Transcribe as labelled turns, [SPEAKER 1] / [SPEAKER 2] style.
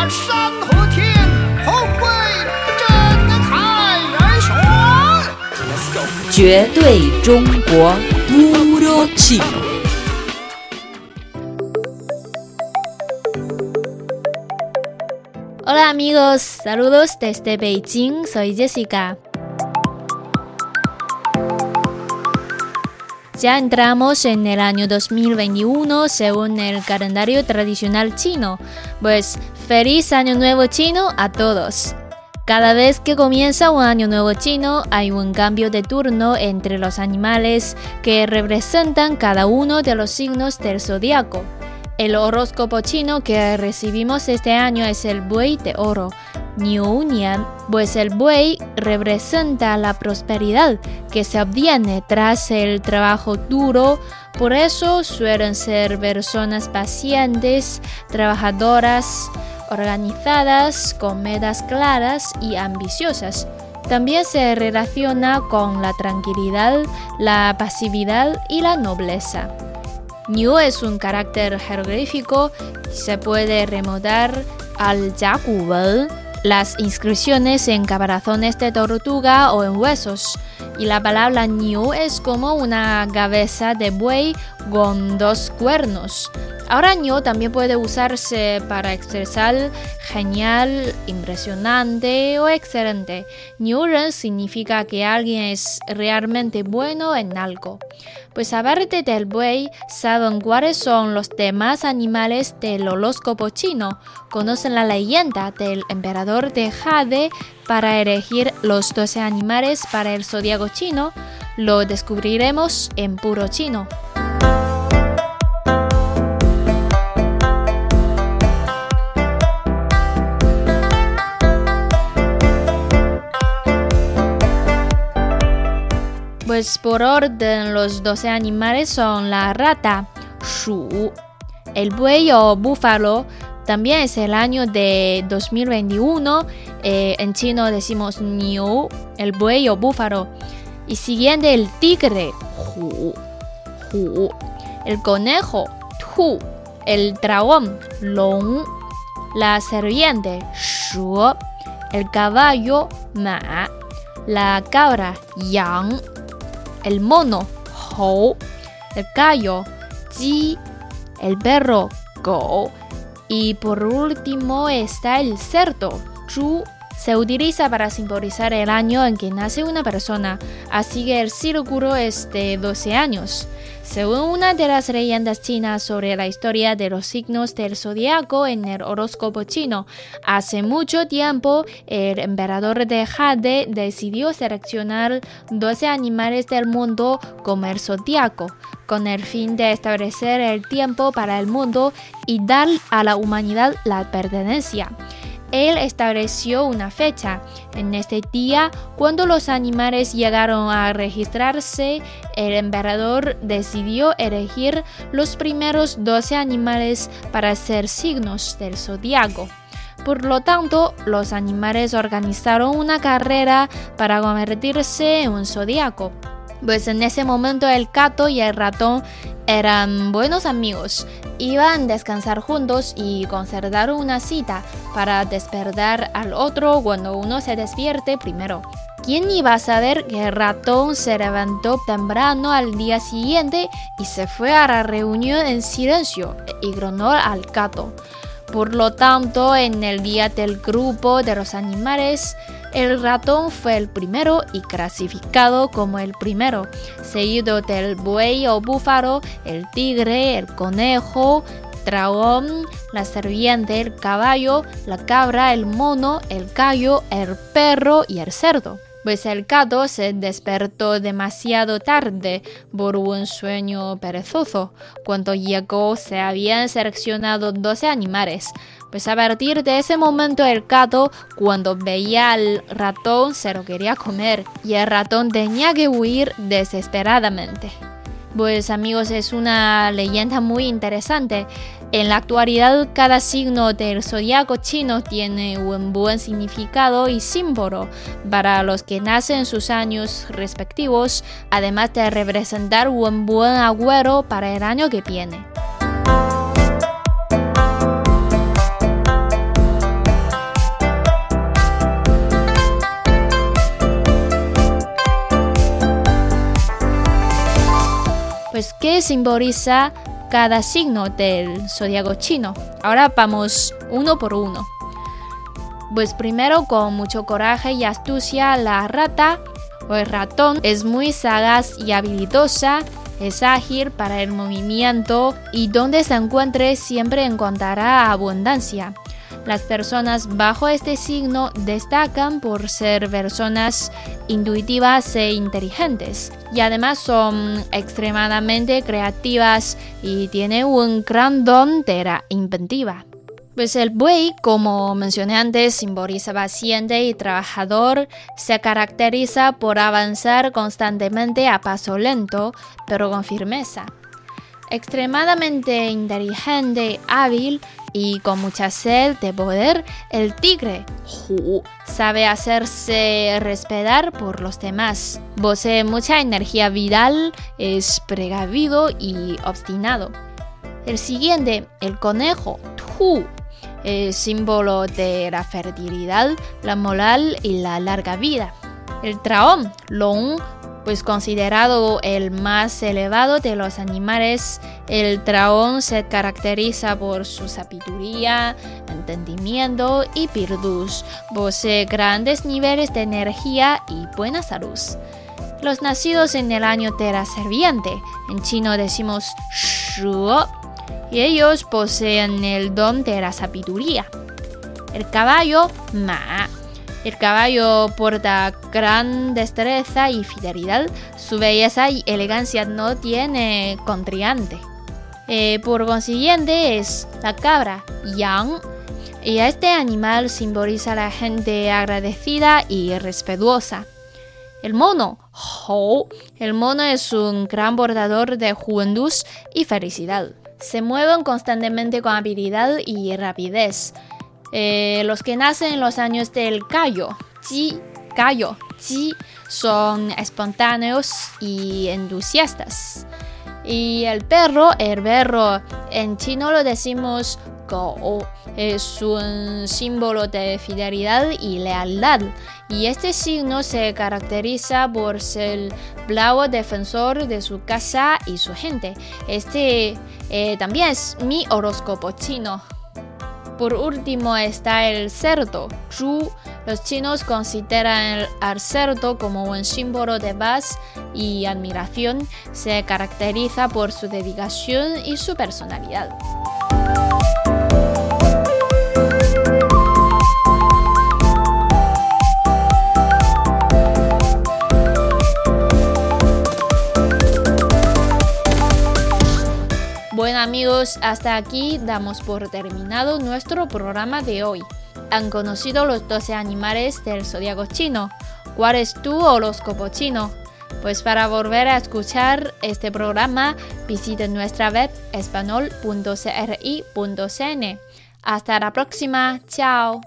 [SPEAKER 1] 把山河天，宏伟震撼人选。
[SPEAKER 2] 绝对中国，puro chino。Hola amigos, saludos desde Beijing, soy Jessica. Ya entramos en el año 2021 según el calendario tradicional chino. Pues feliz año nuevo chino a todos. Cada vez que comienza un año nuevo chino hay un cambio de turno entre los animales que representan cada uno de los signos del zodiaco. El horóscopo chino que recibimos este año es el buey de oro, Niu Nian, pues el buey representa la prosperidad que se obtiene tras el trabajo duro, por eso suelen ser personas pacientes, trabajadoras, organizadas, con metas claras y ambiciosas. También se relaciona con la tranquilidad, la pasividad y la nobleza. Niu es un carácter jeroglífico y se puede remontar al Wen, las inscripciones en caparazones de tortuga o en huesos. Y la palabra Niu es como una cabeza de buey con dos cuernos. Ahora también puede usarse para expresar genial, impresionante o excelente. Ren significa que alguien es realmente bueno en algo. Pues aparte del buey, ¿saben cuáles son los demás animales del horóscopo chino? Conocen la leyenda del emperador de Jade para elegir los 12 animales para el zodiaco chino. Lo descubriremos en puro chino. Por orden. Los 12 animales son la rata, shu, el buey o búfalo, también es el año de 2021, eh, en chino decimos niu, el buey o búfalo, y siguiente el tigre, hu, hu, el conejo, tu, el dragón, long, la serpiente, shu, el caballo, ma, la cabra, yang, el mono, hou, el gallo, ji, el perro, go, y por último está el cerdo, zhu. Se utiliza para simbolizar el año en que nace una persona, así que el círculo es de 12 años. Según una de las leyendas chinas sobre la historia de los signos del zodiaco en el horóscopo chino, hace mucho tiempo el emperador de Jade decidió seleccionar 12 animales del mundo como el zodiaco, con el fin de establecer el tiempo para el mundo y dar a la humanidad la pertenencia él estableció una fecha. En este día, cuando los animales llegaron a registrarse, el emperador decidió elegir los primeros 12 animales para ser signos del zodiaco. Por lo tanto, los animales organizaron una carrera para convertirse en un zodiaco. Pues en ese momento el gato y el ratón eran buenos amigos. Iban a descansar juntos y concertaron una cita para despertar al otro cuando uno se despierte primero. ¿Quién iba a saber que ratón se levantó temprano al día siguiente y se fue a la reunión en silencio e ignoró al gato? Por lo tanto, en el día del grupo de los animales, el ratón fue el primero y clasificado como el primero, seguido del buey o búfalo, el tigre, el conejo, dragón, la serpiente, el caballo, la cabra, el mono, el gallo, el perro y el cerdo pues el gato se despertó demasiado tarde por un sueño perezoso. Cuando llegó se habían seleccionado 12 animales, pues a partir de ese momento el gato, cuando veía al ratón, se lo quería comer y el ratón tenía que huir desesperadamente. Pues amigos, es una leyenda muy interesante. En la actualidad, cada signo del zodiaco chino tiene un buen significado y símbolo para los que nacen en sus años respectivos, además de representar un buen agüero para el año que viene. Que simboliza cada signo del zodiaco chino. Ahora vamos uno por uno. Pues primero con mucho coraje y astucia la rata o el ratón es muy sagaz y habilidosa, es ágil para el movimiento y donde se encuentre siempre encontrará abundancia. Las personas bajo este signo destacan por ser personas intuitivas e inteligentes y además son extremadamente creativas y tienen un gran don de la inventiva. Pues el buey, como mencioné antes, simboliza paciente y trabajador, se caracteriza por avanzar constantemente a paso lento, pero con firmeza. Extremadamente inteligente, hábil y con mucha sed de poder, el tigre Hu sabe hacerse respetar por los demás. Posee mucha energía vital, es precavido y obstinado. El siguiente, el conejo Tu, es símbolo de la fertilidad, la moral y la larga vida. El traón Long pues considerado el más elevado de los animales, el traón se caracteriza por su sabiduría, entendimiento y virtud. Posee grandes niveles de energía y buena salud. Los nacidos en el año de la serviente, en chino decimos Shuo, y ellos poseen el don de la sabiduría. El caballo Ma el caballo porta gran destreza y fidelidad. Su belleza y elegancia no tiene contriante. Eh, por consiguiente es la cabra, Yang. Y este animal simboliza la gente agradecida y respetuosa. El mono, Hou. El mono es un gran portador de juventud y felicidad. Se mueven constantemente con habilidad y rapidez. Eh, los que nacen en los años del callo, Ji, callo, Ji, son espontáneos y entusiastas. Y el perro, el perro, en chino lo decimos Gou, es un símbolo de fidelidad y lealtad. Y este signo se caracteriza por ser bravo defensor de su casa y su gente. Este eh, también es mi horóscopo chino. Por último está el cerdo, Zhu. Los chinos consideran al cerdo como un símbolo de paz y admiración. Se caracteriza por su dedicación y su personalidad. Hasta aquí damos por terminado nuestro programa de hoy. Han conocido los 12 animales del zodiaco chino. ¿Cuál es tu horóscopo chino? Pues para volver a escuchar este programa, visiten nuestra web espanol.cri.cn. Hasta la próxima, chao.